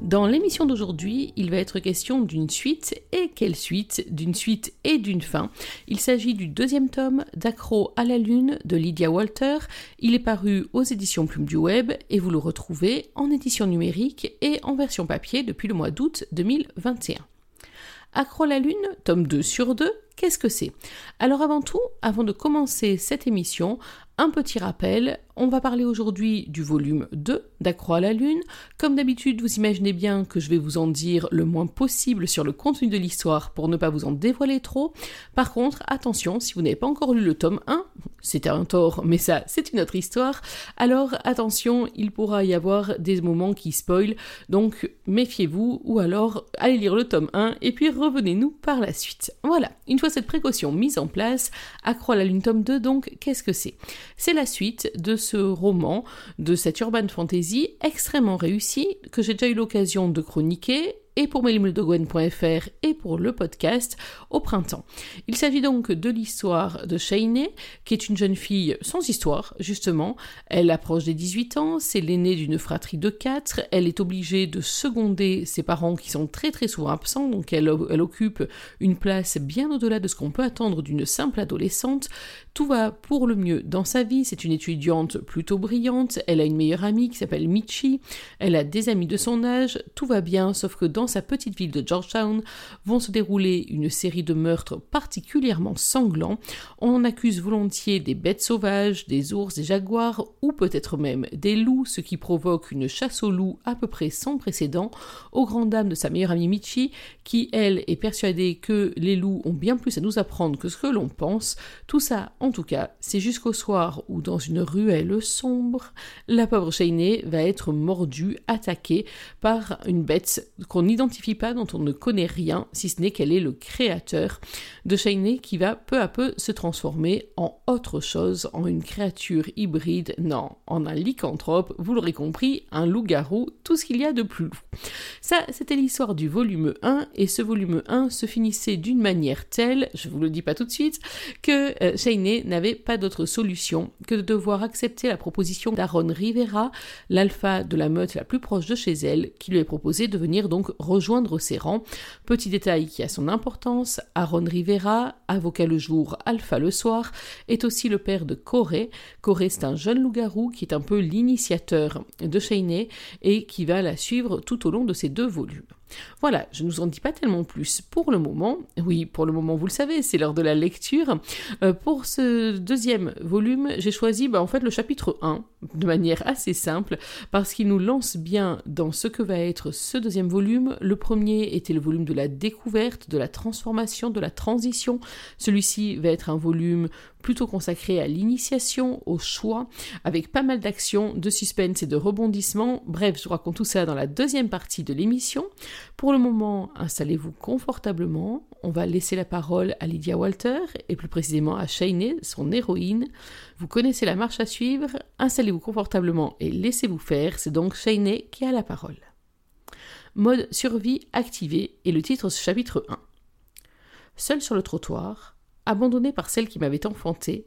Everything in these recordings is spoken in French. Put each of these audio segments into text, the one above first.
Dans l'émission d'aujourd'hui, il va être question d'une suite, et quelle suite? D'une suite et d'une fin. Il s'agit du deuxième tome d'Accro à la Lune de Lydia Walter. Il est paru aux éditions Plume du Web et vous le retrouvez en édition numérique et en version papier depuis le mois d'août 2021. Accro à la Lune, tome 2 sur 2, qu'est-ce que c'est? Alors avant tout, avant de commencer cette émission, un petit rappel, on va parler aujourd'hui du volume 2 d'Accroît à la Lune. Comme d'habitude, vous imaginez bien que je vais vous en dire le moins possible sur le contenu de l'histoire pour ne pas vous en dévoiler trop. Par contre, attention, si vous n'avez pas encore lu le tome 1, c'était un tort, mais ça, c'est une autre histoire. Alors, attention, il pourra y avoir des moments qui spoilent, donc méfiez-vous, ou alors allez lire le tome 1 et puis revenez-nous par la suite. Voilà, une fois cette précaution mise en place, Accroît à la Lune tome 2, donc, qu'est-ce que c'est? C'est la suite de ce roman, de cette urban fantasy extrêmement réussi que j'ai déjà eu l'occasion de chroniquer et pour melimledogwen.fr et pour le podcast au printemps. Il s'agit donc de l'histoire de Shainee, qui est une jeune fille sans histoire, justement. Elle approche des 18 ans, c'est l'aînée d'une fratrie de 4, elle est obligée de seconder ses parents qui sont très très souvent absents, donc elle, elle occupe une place bien au-delà de ce qu'on peut attendre d'une simple adolescente. Tout va pour le mieux dans sa vie, c'est une étudiante plutôt brillante, elle a une meilleure amie qui s'appelle Michi, elle a des amis de son âge, tout va bien, sauf que dans sa petite ville de Georgetown vont se dérouler une série de meurtres particulièrement sanglants. On accuse volontiers des bêtes sauvages, des ours, des jaguars ou peut-être même des loups, ce qui provoque une chasse aux loups à peu près sans précédent aux grandes dames de sa meilleure amie Michi, qui elle est persuadée que les loups ont bien plus à nous apprendre que ce que l'on pense. Tout ça, en tout cas, c'est jusqu'au soir où dans une ruelle sombre, la pauvre Shainee va être mordue, attaquée par une bête qu'on n'identifie pas, dont on ne connaît rien, si ce n'est qu'elle est le créateur de Shainee qui va peu à peu se transformer en autre chose, en une créature hybride, non, en un lycanthrope, vous l'aurez compris, un loup-garou, tout ce qu'il y a de plus loup. Ça, c'était l'histoire du volume 1, et ce volume 1 se finissait d'une manière telle, je vous le dis pas tout de suite, que euh, n'avait pas d'autre solution que de devoir accepter la proposition d'Aaron Rivera, l'alpha de la meute la plus proche de chez elle, qui lui est proposé de venir donc rejoindre ses rangs. Petit détail qui a son importance, Aaron Rivera, avocat le jour, alpha le soir, est aussi le père de Corée. Corée, c'est un jeune loup-garou qui est un peu l'initiateur de Shainee et qui va la suivre tout au long de ces deux volumes. Voilà, je ne vous en dis pas tellement plus pour le moment. Oui, pour le moment, vous le savez, c'est l'heure de la lecture. Euh, pour ce deuxième volume, j'ai choisi bah, en fait le chapitre 1 de manière assez simple parce qu'il nous lance bien dans ce que va être ce deuxième volume. Le premier était le volume de la découverte, de la transformation, de la transition. Celui-ci va être un volume plutôt consacré à l'initiation, au choix, avec pas mal d'actions, de suspense et de rebondissements. Bref, je raconte tout ça dans la deuxième partie de l'émission. Pour le moment, installez-vous confortablement. On va laisser la parole à Lydia Walter et plus précisément à Shainee, son héroïne. Vous connaissez la marche à suivre. Installez-vous confortablement et laissez-vous faire. C'est donc Shainee qui a la parole. Mode survie activé et le titre chapitre 1. Seul sur le trottoir, abandonné par celle qui m'avait enfanté,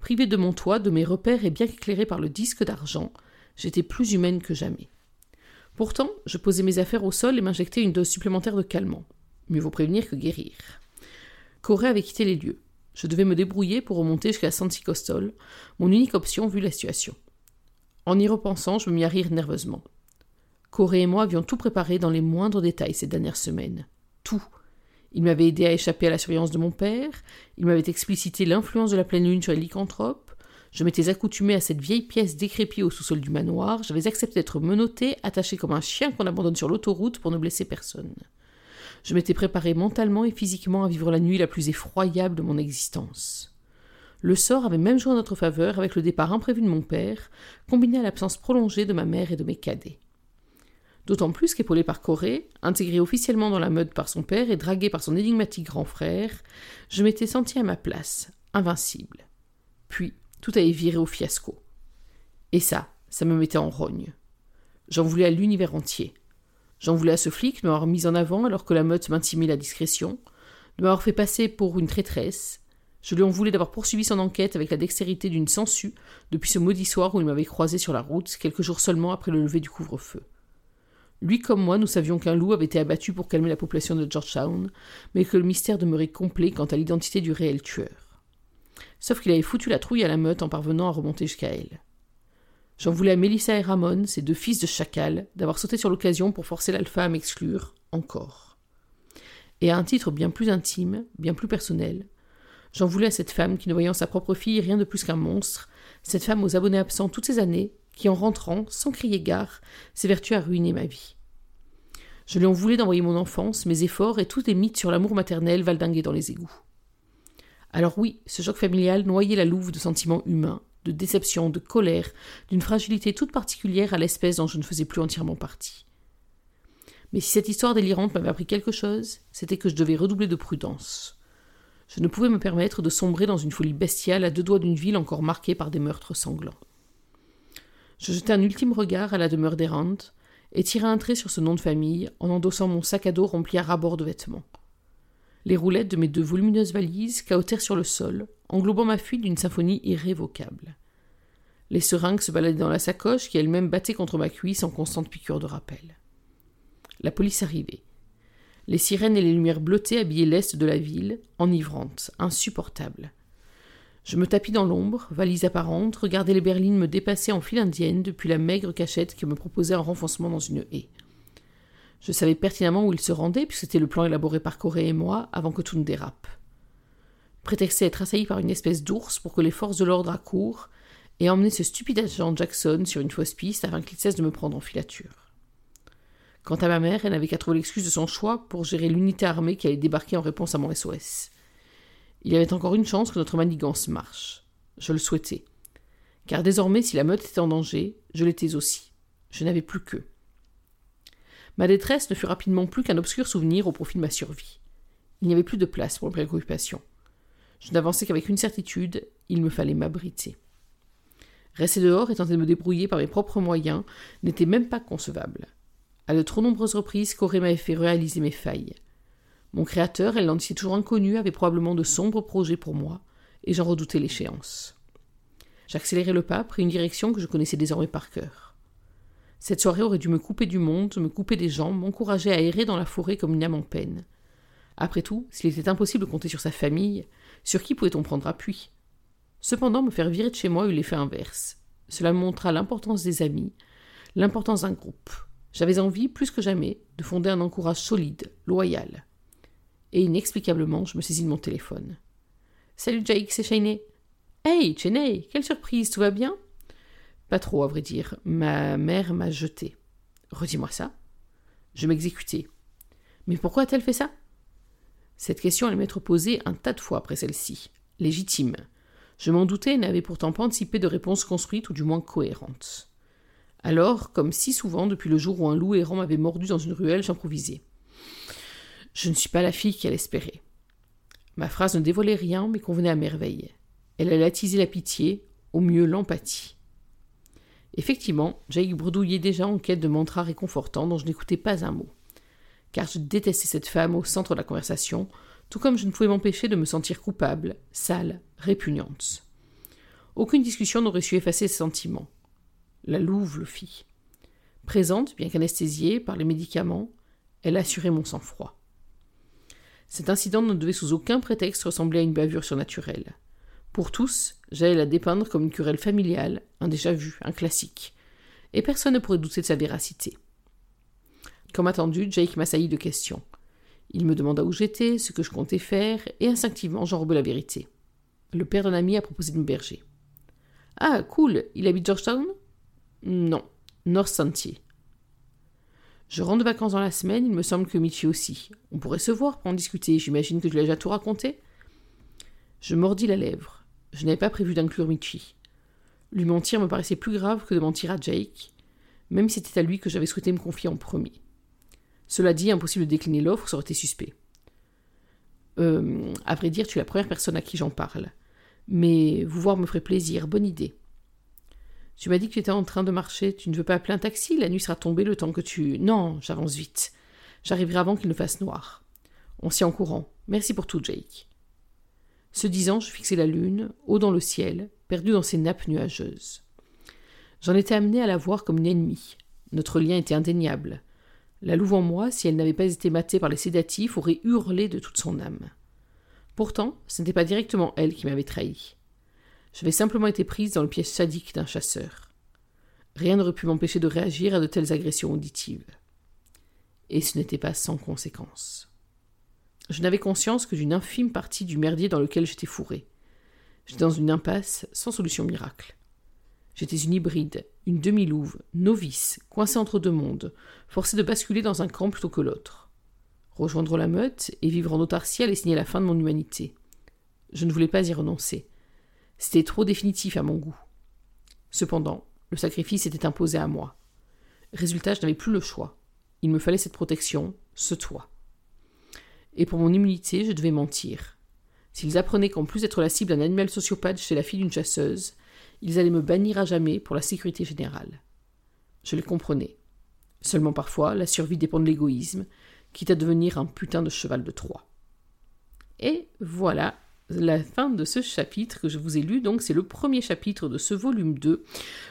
privé de mon toit, de mes repères et bien éclairé par le disque d'argent, j'étais plus humaine que jamais. Pourtant, je posais mes affaires au sol et m'injectais une dose supplémentaire de calmant. Mieux vaut prévenir que guérir. Corée avait quitté les lieux. Je devais me débrouiller pour remonter jusqu'à Santikostol, mon unique option vu la situation. En y repensant, je me mis à rire nerveusement. Corée et moi avions tout préparé dans les moindres détails ces dernières semaines. Tout. Il m'avait aidé à échapper à la surveillance de mon père, il m'avait explicité l'influence de la pleine lune sur les lycanthropes, je m'étais accoutumé à cette vieille pièce décrépie au sous-sol du manoir, j'avais accepté d'être menotté, attaché comme un chien qu'on abandonne sur l'autoroute pour ne blesser personne. Je m'étais préparé mentalement et physiquement à vivre la nuit la plus effroyable de mon existence. Le sort avait même joué en notre faveur avec le départ imprévu de mon père, combiné à l'absence prolongée de ma mère et de mes cadets. D'autant plus qu'épaulé par Corée, intégré officiellement dans la mode par son père et dragué par son énigmatique grand frère, je m'étais senti à ma place, invincible. Puis, tout avait viré au fiasco. Et ça, ça me mettait en rogne. J'en voulais à l'univers entier. J'en voulais à ce flic de m'avoir mis en avant alors que la meute m'intimait la discrétion, de m'avoir fait passer pour une traîtresse. Je lui en voulais d'avoir poursuivi son enquête avec la dextérité d'une sangsue depuis ce maudit soir où il m'avait croisé sur la route, quelques jours seulement après le lever du couvre-feu. Lui comme moi, nous savions qu'un loup avait été abattu pour calmer la population de Georgetown, mais que le mystère demeurait complet quant à l'identité du réel tueur. Sauf qu'il avait foutu la trouille à la meute en parvenant à remonter jusqu'à elle. J'en voulais à Mélissa et Ramon, ces deux fils de chacal, d'avoir sauté sur l'occasion pour forcer l'alpha à m'exclure, encore. Et à un titre bien plus intime, bien plus personnel, j'en voulais à cette femme qui, ne voyant sa propre fille rien de plus qu'un monstre, cette femme aux abonnés absents toutes ces années, qui, en rentrant, sans crier gare, s'évertue à ruiner ma vie. Je lui en voulais d'envoyer mon enfance, mes efforts et tous les mythes sur l'amour maternel valdingués dans les égouts. Alors oui, ce choc familial noyait la louve de sentiments humains, de déception, de colère, d'une fragilité toute particulière à l'espèce dont je ne faisais plus entièrement partie. Mais si cette histoire délirante m'avait appris quelque chose, c'était que je devais redoubler de prudence. Je ne pouvais me permettre de sombrer dans une folie bestiale à deux doigts d'une ville encore marquée par des meurtres sanglants. Je jetai un ultime regard à la demeure d'Errant et tirai un trait sur ce nom de famille en endossant mon sac à dos rempli à rabord de vêtements. Les roulettes de mes deux volumineuses valises caotèrent sur le sol, englobant ma fuite d'une symphonie irrévocable. Les seringues se baladaient dans la sacoche qui elle-même battait contre ma cuisse en constante piqûre de rappel. La police arrivait. Les sirènes et les lumières bleutées habillaient l'est de la ville, enivrantes, insupportables. Je me tapis dans l'ombre, valise apparente, regardais les berlines me dépasser en file indienne depuis la maigre cachette que me proposait un renfoncement dans une haie. Je savais pertinemment où il se rendait, puisque c'était le plan élaboré par Corée et moi avant que tout ne dérape. Prétexter être assailli par une espèce d'ours pour que les forces de l'ordre accourent et emmener ce stupide agent Jackson sur une fausse piste afin qu'il cesse de me prendre en filature. Quant à ma mère, elle n'avait qu'à trouver l'excuse de son choix pour gérer l'unité armée qui allait débarquer en réponse à mon SOS. Il y avait encore une chance que notre manigance marche. Je le souhaitais. Car désormais, si la meute était en danger, je l'étais aussi. Je n'avais plus qu'eux. Ma détresse ne fut rapidement plus qu'un obscur souvenir au profit de ma survie. Il n'y avait plus de place pour mes préoccupations. Je n'avançais qu'avec une certitude, il me fallait m'abriter. Rester dehors et tenter de me débrouiller par mes propres moyens n'était même pas concevable. À de trop nombreuses reprises, Corée m'avait fait réaliser mes failles. Mon créateur, elle l'en toujours inconnu, avait probablement de sombres projets pour moi, et j'en redoutais l'échéance. J'accélérai le pas, pris une direction que je connaissais désormais par cœur. Cette soirée aurait dû me couper du monde, me couper des jambes, m'encourager à errer dans la forêt comme une âme en peine. Après tout, s'il était impossible de compter sur sa famille, sur qui pouvait-on prendre appui? Cependant, me faire virer de chez moi eut l'effet inverse. Cela montra l'importance des amis, l'importance d'un groupe. J'avais envie, plus que jamais, de fonder un encourage solide, loyal. Et inexplicablement, je me saisis de mon téléphone. Salut Jake, c'est Cheney. Hey, Cheney, quelle surprise, tout va bien? Pas trop, à vrai dire. Ma mère m'a jeté. Redis-moi ça. Je m'exécutais. Mais pourquoi a-t-elle fait ça? Cette question allait m'être posée un tas de fois après celle-ci. Légitime. Je m'en doutais et n'avais pourtant pas anticipé de réponse construite ou du moins cohérente. Alors, comme si souvent depuis le jour où un loup errant m'avait mordu dans une ruelle, j'improvisais. Je ne suis pas la fille qu'elle espérait. Ma phrase ne dévoilait rien, mais convenait à merveille. Elle allait attiser la pitié, au mieux l'empathie. Effectivement, Jake bredouillait déjà en quête de mantras réconfortants dont je n'écoutais pas un mot. Car je détestais cette femme au centre de la conversation, tout comme je ne pouvais m'empêcher de me sentir coupable, sale, répugnante. Aucune discussion n'aurait su effacer ces sentiments. La louve le fit. Présente, bien qu'anesthésiée par les médicaments, elle assurait mon sang-froid. Cet incident ne devait sous aucun prétexte ressembler à une bavure surnaturelle. Pour tous, j'allais la dépeindre comme une querelle familiale, un déjà vu, un classique. Et personne ne pourrait douter de sa véracité. Comme attendu, Jake m'assaillit de questions. Il me demanda où j'étais, ce que je comptais faire, et instinctivement j'enrobais la vérité. Le père d'un ami a proposé de me berger. Ah, cool, il habite Georgetown? Non, North Sentier. Je rentre de vacances dans la semaine, il me semble que Michi aussi. On pourrait se voir pour en discuter, j'imagine que tu l'as déjà tout raconté Je mordis la lèvre. Je n'avais pas prévu d'inclure Michi. Lui mentir me paraissait plus grave que de mentir à Jake, même si c'était à lui que j'avais souhaité me confier en premier. Cela dit, impossible de décliner l'offre, ça aurait été suspect. Euh, à vrai dire, tu es la première personne à qui j'en parle. Mais vous voir me ferait plaisir, bonne idée. Tu m'as dit que tu étais en train de marcher. Tu ne veux pas appeler un taxi? La nuit sera tombée le temps que tu. Non, j'avance vite. J'arriverai avant qu'il ne fasse noir. On s'y en courant. Merci pour tout, Jake. Ce disant, je fixai la lune, haut dans le ciel, perdue dans ses nappes nuageuses. J'en étais amené à la voir comme une ennemie. Notre lien était indéniable. La louve en moi, si elle n'avait pas été matée par les sédatifs, aurait hurlé de toute son âme. Pourtant, ce n'était pas directement elle qui m'avait trahi. J'avais simplement été prise dans le piège sadique d'un chasseur. Rien n'aurait pu m'empêcher de réagir à de telles agressions auditives. Et ce n'était pas sans conséquence. Je n'avais conscience que d'une infime partie du merdier dans lequel j'étais fourré. J'étais dans une impasse sans solution miracle. J'étais une hybride, une demi-louve, novice, coincée entre deux mondes, forcée de basculer dans un camp plutôt que l'autre. Rejoindre la meute et vivre en autarcie allait signer la fin de mon humanité. Je ne voulais pas y renoncer. C'était trop définitif à mon goût. Cependant, le sacrifice était imposé à moi. Résultat, je n'avais plus le choix. Il me fallait cette protection, ce toit. Et pour mon immunité, je devais mentir. S'ils apprenaient qu'en plus d'être la cible d'un animal sociopathe chez la fille d'une chasseuse, ils allaient me bannir à jamais pour la sécurité générale. Je les comprenais. Seulement parfois, la survie dépend de l'égoïsme, quitte à devenir un putain de cheval de Troie. Et voilà la fin de ce chapitre que je vous ai lu. Donc, c'est le premier chapitre de ce volume 2.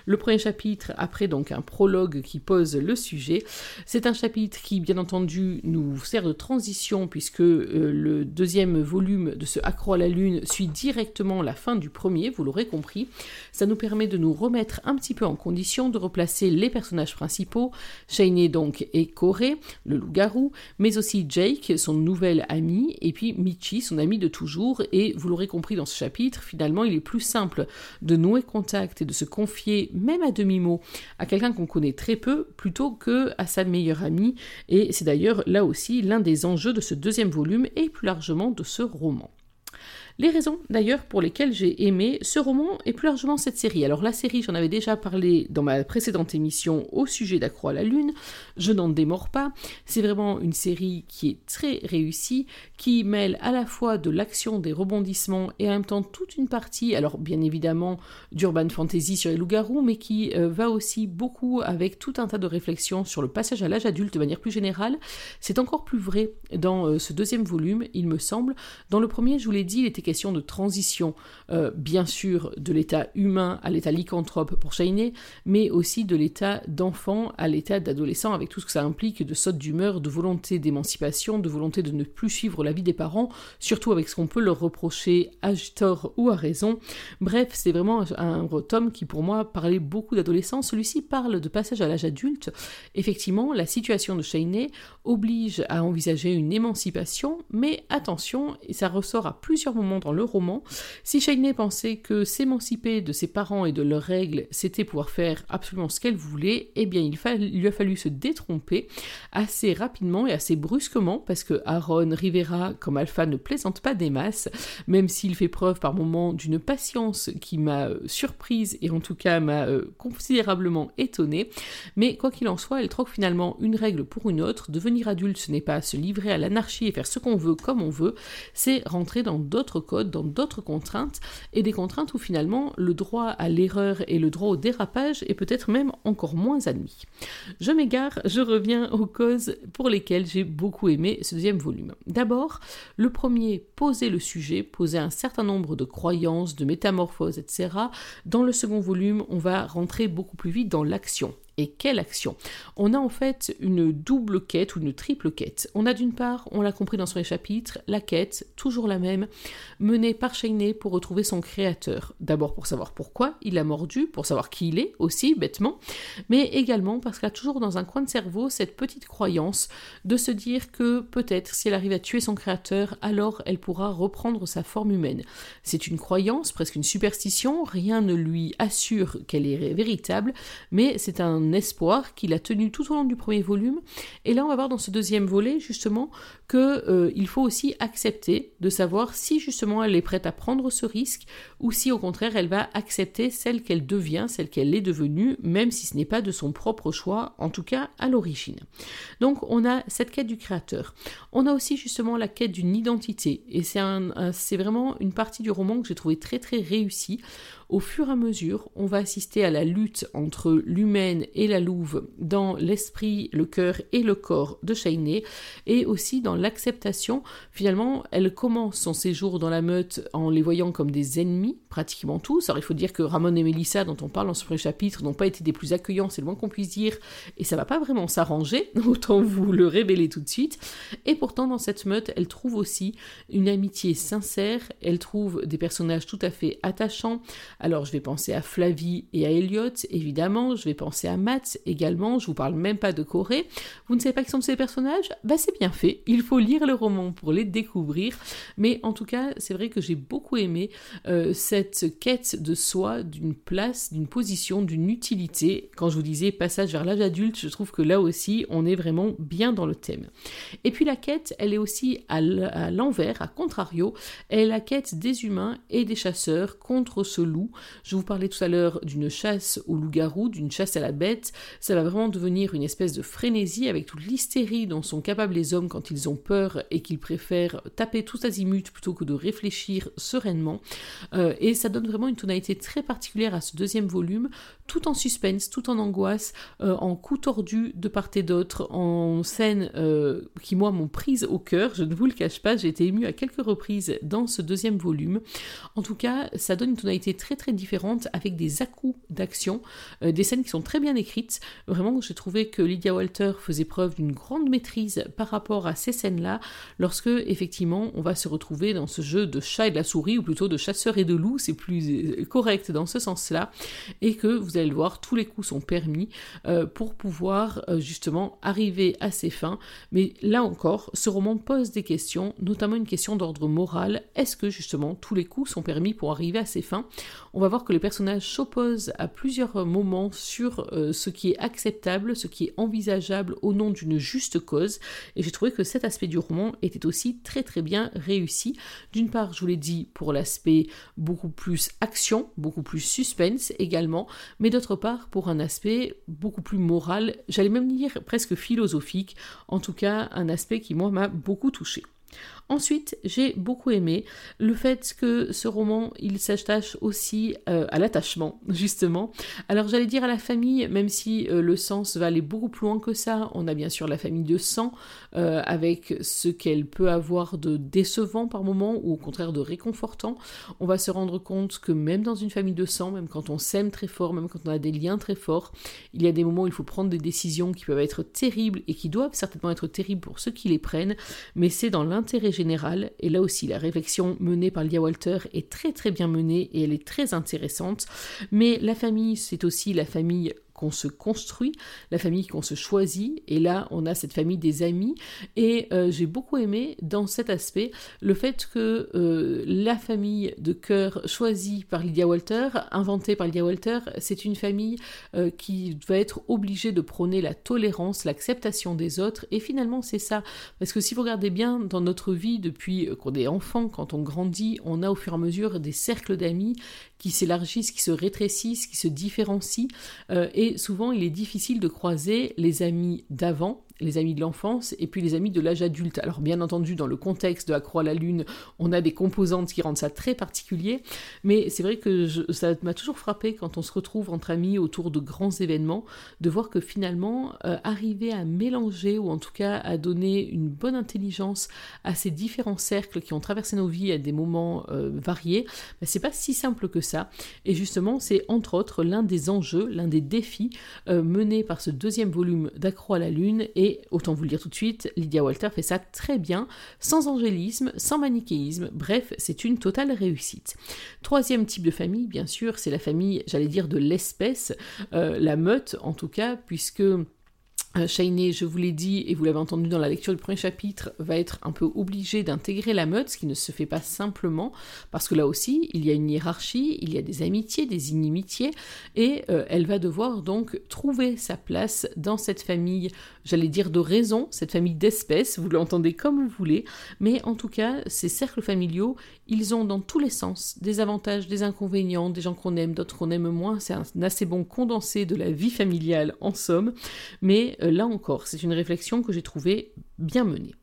Le premier chapitre, après donc un prologue qui pose le sujet. C'est un chapitre qui, bien entendu, nous sert de transition puisque euh, le deuxième volume de ce Accro à la Lune suit directement la fin du premier, vous l'aurez compris. Ça nous permet de nous remettre un petit peu en condition, de replacer les personnages principaux, Shane donc et Corey, le loup-garou, mais aussi Jake, son nouvel ami, et puis Michi, son ami de toujours, et vous l'aurez compris dans ce chapitre, finalement, il est plus simple de nouer contact et de se confier, même à demi-mot, à quelqu'un qu'on connaît très peu, plutôt que à sa meilleure amie. Et c'est d'ailleurs là aussi l'un des enjeux de ce deuxième volume et plus largement de ce roman. Les raisons d'ailleurs pour lesquelles j'ai aimé ce roman et plus largement cette série. Alors la série, j'en avais déjà parlé dans ma précédente émission au sujet d'Accro à la Lune, je n'en démords pas. C'est vraiment une série qui est très réussie, qui mêle à la fois de l'action, des rebondissements et en même temps toute une partie, alors bien évidemment d'urban fantasy sur les loups-garous, mais qui euh, va aussi beaucoup avec tout un tas de réflexions sur le passage à l'âge adulte de manière plus générale. C'est encore plus vrai dans euh, ce deuxième volume, il me semble. Dans le premier, je vous l'ai dit, il était question de transition, euh, bien sûr, de l'état humain à l'état lycanthrope pour Shainé, mais aussi de l'état d'enfant à l'état d'adolescent, avec tout ce que ça implique de saute d'humeur, de volonté d'émancipation, de volonté de ne plus suivre la vie des parents, surtout avec ce qu'on peut leur reprocher à tort ou à raison. Bref, c'est vraiment un tome qui, pour moi, parlait beaucoup d'adolescence. Celui-ci parle de passage à l'âge adulte. Effectivement, la situation de Shainé oblige à envisager une émancipation, mais attention, et ça ressort à plusieurs moments dans le roman, si Shainé pensait que s'émanciper de ses parents et de leurs règles, c'était pouvoir faire absolument ce qu'elle voulait, eh bien il, lui a fallu se détromper assez rapidement et assez brusquement, parce que Aaron Rivera, comme Alpha, ne plaisante pas des masses, même s'il fait preuve par moments d'une patience qui m'a euh, surprise et en tout cas m'a euh, considérablement étonnée. Mais quoi qu'il en soit, elle troque finalement une règle pour une autre. Devenir adulte, ce n'est pas se livrer à l'anarchie et faire ce qu'on veut comme on veut, c'est rentrer dans d'autres code, dans d'autres contraintes, et des contraintes où finalement le droit à l'erreur et le droit au dérapage est peut-être même encore moins admis. Je m'égare, je reviens aux causes pour lesquelles j'ai beaucoup aimé ce deuxième volume. D'abord, le premier posait le sujet, posait un certain nombre de croyances, de métamorphoses, etc. Dans le second volume, on va rentrer beaucoup plus vite dans l'action. Et quelle action On a en fait une double quête ou une triple quête. On a d'une part, on l'a compris dans son chapitre, la quête, toujours la même, menée par Shainé pour retrouver son créateur. D'abord pour savoir pourquoi il l'a mordu, pour savoir qui il est aussi, bêtement, mais également parce qu'elle a toujours dans un coin de cerveau cette petite croyance de se dire que peut-être si elle arrive à tuer son créateur, alors elle pourra reprendre sa forme humaine. C'est une croyance, presque une superstition, rien ne lui assure qu'elle est véritable, mais c'est un espoir qu'il a tenu tout au long du premier volume. Et là, on va voir dans ce deuxième volet justement qu'il euh, faut aussi accepter de savoir si justement elle est prête à prendre ce risque ou si au contraire elle va accepter celle qu'elle devient, celle qu'elle est devenue, même si ce n'est pas de son propre choix, en tout cas à l'origine. Donc on a cette quête du créateur. On a aussi justement la quête d'une identité et c'est vraiment une partie du roman que j'ai trouvé très très réussie au fur et à mesure, on va assister à la lutte entre l'humaine et la louve dans l'esprit, le cœur et le corps de Shainé, et aussi dans l'acceptation. Finalement, elle commence son séjour dans la meute en les voyant comme des ennemis, pratiquement tous. Alors il faut dire que Ramon et Melissa, dont on parle dans ce premier chapitre, n'ont pas été des plus accueillants, c'est le moins qu'on puisse dire, et ça va pas vraiment s'arranger, autant vous le révéler tout de suite. Et pourtant, dans cette meute, elle trouve aussi une amitié sincère, elle trouve des personnages tout à fait attachants, alors je vais penser à Flavie et à Elliot, évidemment, je vais penser à Matt également, je vous parle même pas de Corée. Vous ne savez pas qui sont ces personnages? Bah c'est bien fait, il faut lire le roman pour les découvrir, mais en tout cas c'est vrai que j'ai beaucoup aimé euh, cette quête de soi, d'une place, d'une position, d'une utilité. Quand je vous disais passage vers l'âge adulte, je trouve que là aussi on est vraiment bien dans le thème. Et puis la quête, elle est aussi à l'envers, à contrario, elle est la quête des humains et des chasseurs contre ce loup je vous parlais tout à l'heure d'une chasse au loup-garou, d'une chasse à la bête. Ça va vraiment devenir une espèce de frénésie avec toute l'hystérie dont sont capables les hommes quand ils ont peur et qu'ils préfèrent taper tout azimut plutôt que de réfléchir sereinement. Euh, et ça donne vraiment une tonalité très particulière à ce deuxième volume, tout en suspense, tout en angoisse, euh, en coups tordus de part et d'autre, en scènes euh, qui moi m'ont prise au cœur. Je ne vous le cache pas, j'ai été émue à quelques reprises dans ce deuxième volume. En tout cas, ça donne une tonalité très très différentes avec des à-coups d'action, euh, des scènes qui sont très bien écrites. Vraiment, j'ai trouvé que Lydia Walter faisait preuve d'une grande maîtrise par rapport à ces scènes-là, lorsque effectivement on va se retrouver dans ce jeu de chat et de la souris, ou plutôt de chasseur et de loup, c'est plus euh, correct dans ce sens-là, et que vous allez le voir, tous les coups sont permis euh, pour pouvoir justement arriver à ses fins. Mais là encore, ce roman pose des questions, notamment une question d'ordre moral. Est-ce que justement tous les coups sont permis pour arriver à ses fins? On va voir que les personnages s'opposent à plusieurs moments sur euh, ce qui est acceptable, ce qui est envisageable au nom d'une juste cause. Et j'ai trouvé que cet aspect du roman était aussi très très bien réussi. D'une part, je vous l'ai dit, pour l'aspect beaucoup plus action, beaucoup plus suspense également, mais d'autre part, pour un aspect beaucoup plus moral, j'allais même dire presque philosophique, en tout cas un aspect qui moi m'a beaucoup touché. Ensuite, j'ai beaucoup aimé le fait que ce roman, il s'attache aussi euh, à l'attachement, justement. Alors j'allais dire à la famille, même si euh, le sens va aller beaucoup plus loin que ça, on a bien sûr la famille de sang, euh, avec ce qu'elle peut avoir de décevant par moment, ou au contraire de réconfortant. On va se rendre compte que même dans une famille de sang, même quand on s'aime très fort, même quand on a des liens très forts, il y a des moments où il faut prendre des décisions qui peuvent être terribles et qui doivent certainement être terribles pour ceux qui les prennent, mais c'est dans l'intérêt générale. Et là aussi, la réflexion menée par Lia Walter est très très bien menée et elle est très intéressante. Mais la famille, c'est aussi la famille qu'on se construit, la famille qu'on se choisit. Et là, on a cette famille des amis. Et euh, j'ai beaucoup aimé dans cet aspect le fait que euh, la famille de cœur choisie par Lydia Walter, inventée par Lydia Walter, c'est une famille euh, qui va être obligée de prôner la tolérance, l'acceptation des autres. Et finalement, c'est ça. Parce que si vous regardez bien dans notre vie depuis qu'on est enfant, quand on grandit, on a au fur et à mesure des cercles d'amis qui s'élargissent, qui se rétrécissent, qui se différencient. Euh, et souvent, il est difficile de croiser les amis d'avant les amis de l'enfance et puis les amis de l'âge adulte. Alors bien entendu, dans le contexte de la à la lune, on a des composantes qui rendent ça très particulier, mais c'est vrai que ça m'a toujours frappé quand on se retrouve entre amis autour de grands événements, de voir que finalement, euh, arriver à mélanger ou en tout cas à donner une bonne intelligence à ces différents cercles qui ont traversé nos vies à des moments euh, variés, ben, c'est pas si simple que ça. Et justement, c'est entre autres l'un des enjeux, l'un des défis euh, menés par ce deuxième volume d'Accro à la Lune et et autant vous le dire tout de suite, Lydia Walter fait ça très bien, sans angélisme, sans manichéisme, bref, c'est une totale réussite. Troisième type de famille, bien sûr, c'est la famille, j'allais dire, de l'espèce, euh, la meute en tout cas, puisque Shainé, je vous l'ai dit, et vous l'avez entendu dans la lecture du premier chapitre, va être un peu obligée d'intégrer la meute, ce qui ne se fait pas simplement, parce que là aussi, il y a une hiérarchie, il y a des amitiés, des inimitiés, et euh, elle va devoir donc trouver sa place dans cette famille, j'allais dire de raison, cette famille d'espèces, vous l'entendez comme vous voulez, mais en tout cas, ces cercles familiaux, ils ont dans tous les sens des avantages, des inconvénients, des gens qu'on aime, d'autres qu'on aime moins, c'est un assez bon condensé de la vie familiale en somme, mais euh, là encore, c'est une réflexion que j'ai trouvée bien menée.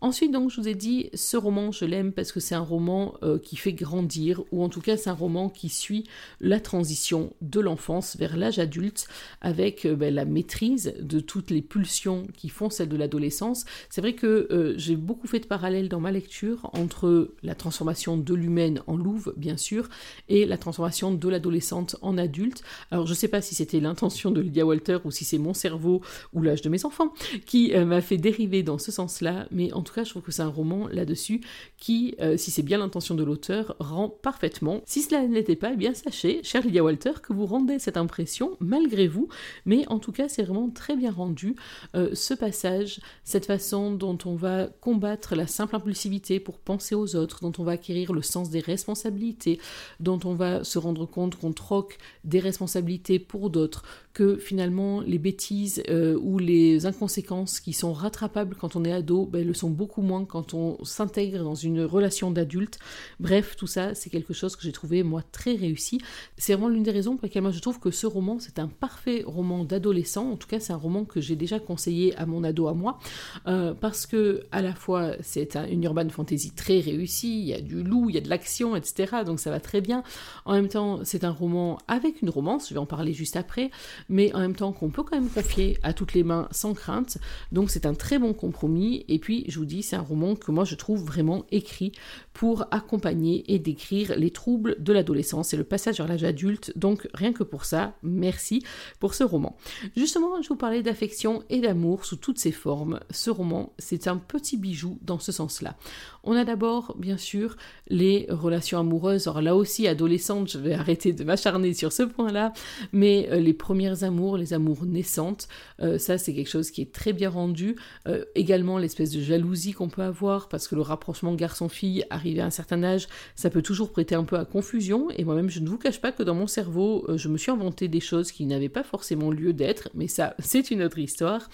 Ensuite, donc, je vous ai dit, ce roman, je l'aime parce que c'est un roman euh, qui fait grandir, ou en tout cas, c'est un roman qui suit la transition de l'enfance vers l'âge adulte, avec euh, ben, la maîtrise de toutes les pulsions qui font celle de l'adolescence. C'est vrai que euh, j'ai beaucoup fait de parallèles dans ma lecture entre la transformation de l'humaine en louve, bien sûr, et la transformation de l'adolescente en adulte. Alors, je ne sais pas si c'était l'intention de Lydia Walter ou si c'est mon cerveau ou l'âge de mes enfants qui m'a fait dériver dans ce sens-là, mais en tout cas, je trouve que c'est un roman là-dessus qui, euh, si c'est bien l'intention de l'auteur, rend parfaitement. Si cela n'était pas, eh bien sachez, cher Lydia Walter, que vous rendez cette impression malgré vous, mais en tout cas, c'est vraiment très bien rendu. Euh, ce passage, cette façon dont on va combattre la simple impulsivité pour penser aux autres, dont on va acquérir le sens des responsabilités, dont on va se rendre compte qu'on troque des responsabilités pour d'autres, que finalement les bêtises euh, ou les inconséquences qui sont rattrapables quand on est ado, ben, le sont beaucoup moins quand on s'intègre dans une relation d'adulte. Bref, tout ça, c'est quelque chose que j'ai trouvé moi très réussi. C'est vraiment l'une des raisons pour lesquelles moi je trouve que ce roman, c'est un parfait roman d'adolescent. En tout cas, c'est un roman que j'ai déjà conseillé à mon ado à moi, euh, parce que à la fois c'est une urban fantasy très réussie, il y a du loup, il y a de l'action, etc. Donc ça va très bien. En même temps, c'est un roman avec une romance, je vais en parler juste après, mais en même temps qu'on peut quand même confier à toutes les mains sans crainte. Donc c'est un très bon compromis. Et puis je vous c'est un roman que moi je trouve vraiment écrit pour accompagner et décrire les troubles de l'adolescence et le passage vers l'âge adulte. Donc rien que pour ça, merci pour ce roman. Justement, je vous parlais d'affection et d'amour sous toutes ses formes. Ce roman, c'est un petit bijou dans ce sens-là. On a d'abord, bien sûr, les relations amoureuses. Alors là aussi, adolescente, je vais arrêter de m'acharner sur ce point-là, mais euh, les premiers amours, les amours naissantes, euh, ça c'est quelque chose qui est très bien rendu. Euh, également l'espèce de jalousie qu'on peut avoir, parce que le rapprochement garçon-fille, arrivé à un certain âge, ça peut toujours prêter un peu à confusion. Et moi-même, je ne vous cache pas que dans mon cerveau, je me suis inventé des choses qui n'avaient pas forcément lieu d'être, mais ça, c'est une autre histoire.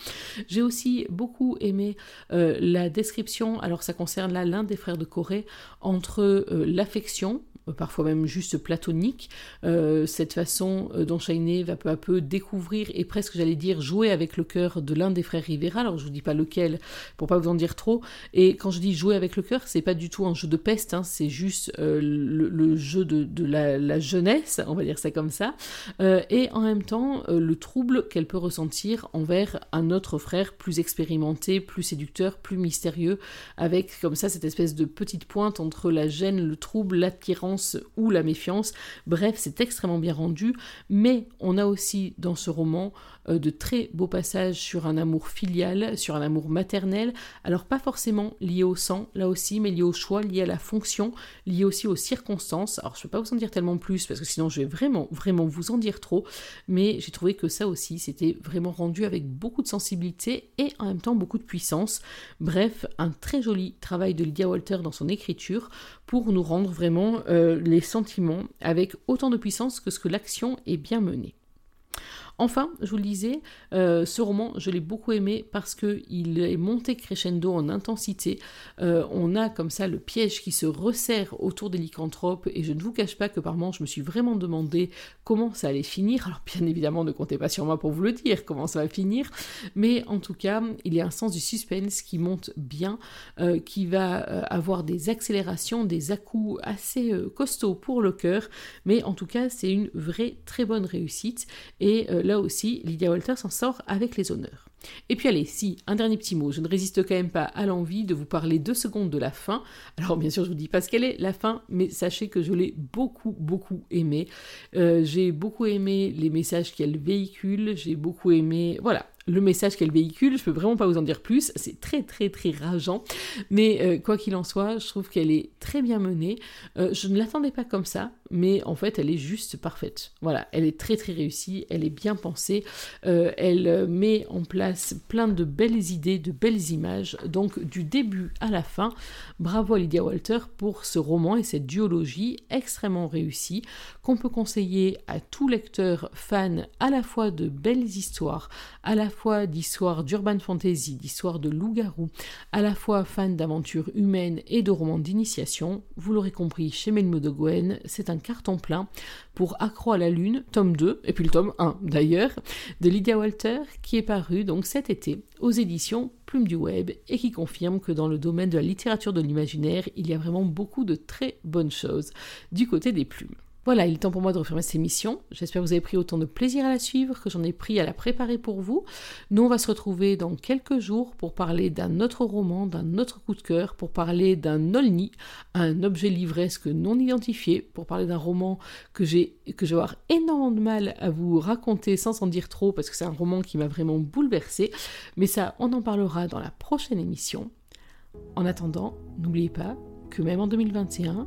J'ai aussi beaucoup aimé la description, alors ça concerne la l'un des frères de Corée entre euh, l'affection parfois même juste platonique, euh, cette façon euh, dont Shainé va peu à peu découvrir et presque, j'allais dire, jouer avec le cœur de l'un des frères Rivera. Alors je vous dis pas lequel pour pas vous en dire trop. Et quand je dis jouer avec le cœur, c'est pas du tout un jeu de peste, hein, c'est juste euh, le, jeu de, la, jeunesse, on va dire ça comme ça, et en même temps le trouble qu'elle peut ressentir envers un autre frère plus expérimenté, plus séducteur, plus mystérieux, avec comme ça cette espèce de petite pointe entre la gêne, le trouble, l'attirance ou la méfiance. Bref, c'est extrêmement bien rendu, mais on a aussi dans ce roman de très beaux passages sur un amour filial, sur un amour maternel, alors pas forcément lié au sang, là aussi, mais lié au choix, lié à la fonction, lié aussi aux circonstances. Alors je ne peux pas vous en dire tellement plus, parce que sinon je vais vraiment, vraiment vous en dire trop, mais j'ai trouvé que ça aussi, c'était vraiment rendu avec beaucoup de sensibilité et en même temps beaucoup de puissance. Bref, un très joli travail de Lydia Walter dans son écriture pour nous rendre vraiment euh, les sentiments avec autant de puissance que ce que l'action est bien menée. Enfin, je vous le disais, euh, ce roman, je l'ai beaucoup aimé parce qu'il est monté crescendo en intensité. Euh, on a comme ça le piège qui se resserre autour des lycanthropes et je ne vous cache pas que par moments, je me suis vraiment demandé comment ça allait finir. Alors bien évidemment, ne comptez pas sur moi pour vous le dire comment ça va finir, mais en tout cas, il y a un sens du suspense qui monte bien, euh, qui va avoir des accélérations, des à-coups assez costauds pour le cœur, mais en tout cas, c'est une vraie très bonne réussite là aussi, Lydia Walter s'en sort avec les honneurs. Et puis allez, si, un dernier petit mot, je ne résiste quand même pas à l'envie de vous parler deux secondes de la fin. Alors bien sûr, je vous dis pas ce qu'elle est, la fin, mais sachez que je l'ai beaucoup, beaucoup aimée. Euh, j'ai beaucoup aimé les messages qu'elle véhicule, j'ai beaucoup aimé... Voilà, le message qu'elle véhicule. Je peux vraiment pas vous en dire plus. C'est très très très rageant. Mais euh, quoi qu'il en soit, je trouve qu'elle est très bien menée. Euh, je ne l'attendais pas comme ça, mais en fait, elle est juste parfaite. Voilà, elle est très très réussie. Elle est bien pensée. Euh, elle met en place plein de belles idées, de belles images. Donc du début à la fin, bravo à Lydia Walter pour ce roman et cette duologie extrêmement réussie qu'on peut conseiller à tout lecteur fan à la fois de belles histoires, à la fois d'histoires d'urban fantasy, d'histoires de loup-garou, à la fois fan d'aventures humaines et de romans d'initiation. Vous l'aurez compris, chez Melmo de c'est un carton plein pour Accro à la Lune, tome 2, et puis le tome 1 d'ailleurs, de Lydia Walter, qui est paru donc cet été aux éditions Plume du Web et qui confirme que dans le domaine de la littérature de l'imaginaire, il y a vraiment beaucoup de très bonnes choses du côté des plumes. Voilà, il est temps pour moi de refermer cette émission. J'espère que vous avez pris autant de plaisir à la suivre que j'en ai pris à la préparer pour vous. Nous, on va se retrouver dans quelques jours pour parler d'un autre roman, d'un autre coup de cœur, pour parler d'un Olni, un objet livresque non identifié, pour parler d'un roman que j'ai que je vais avoir énormément de mal à vous raconter sans en dire trop parce que c'est un roman qui m'a vraiment bouleversé. Mais ça, on en parlera dans la prochaine émission. En attendant, n'oubliez pas que même en 2021,